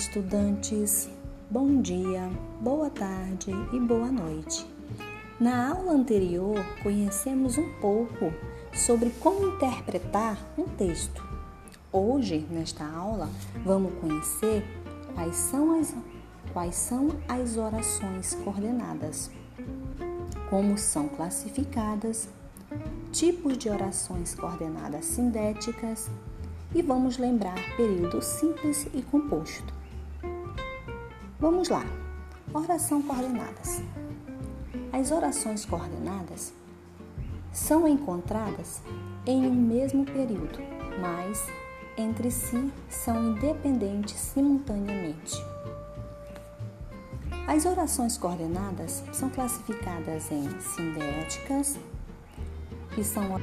estudantes! Bom dia, boa tarde e boa noite. Na aula anterior, conhecemos um pouco sobre como interpretar um texto. Hoje, nesta aula, vamos conhecer quais são as, quais são as orações coordenadas, como são classificadas, tipos de orações coordenadas sindéticas e vamos lembrar período simples e composto. Vamos lá. Oração coordenadas. As orações coordenadas são encontradas em um mesmo período, mas entre si são independentes simultaneamente. As orações coordenadas são classificadas em sindéticas, que são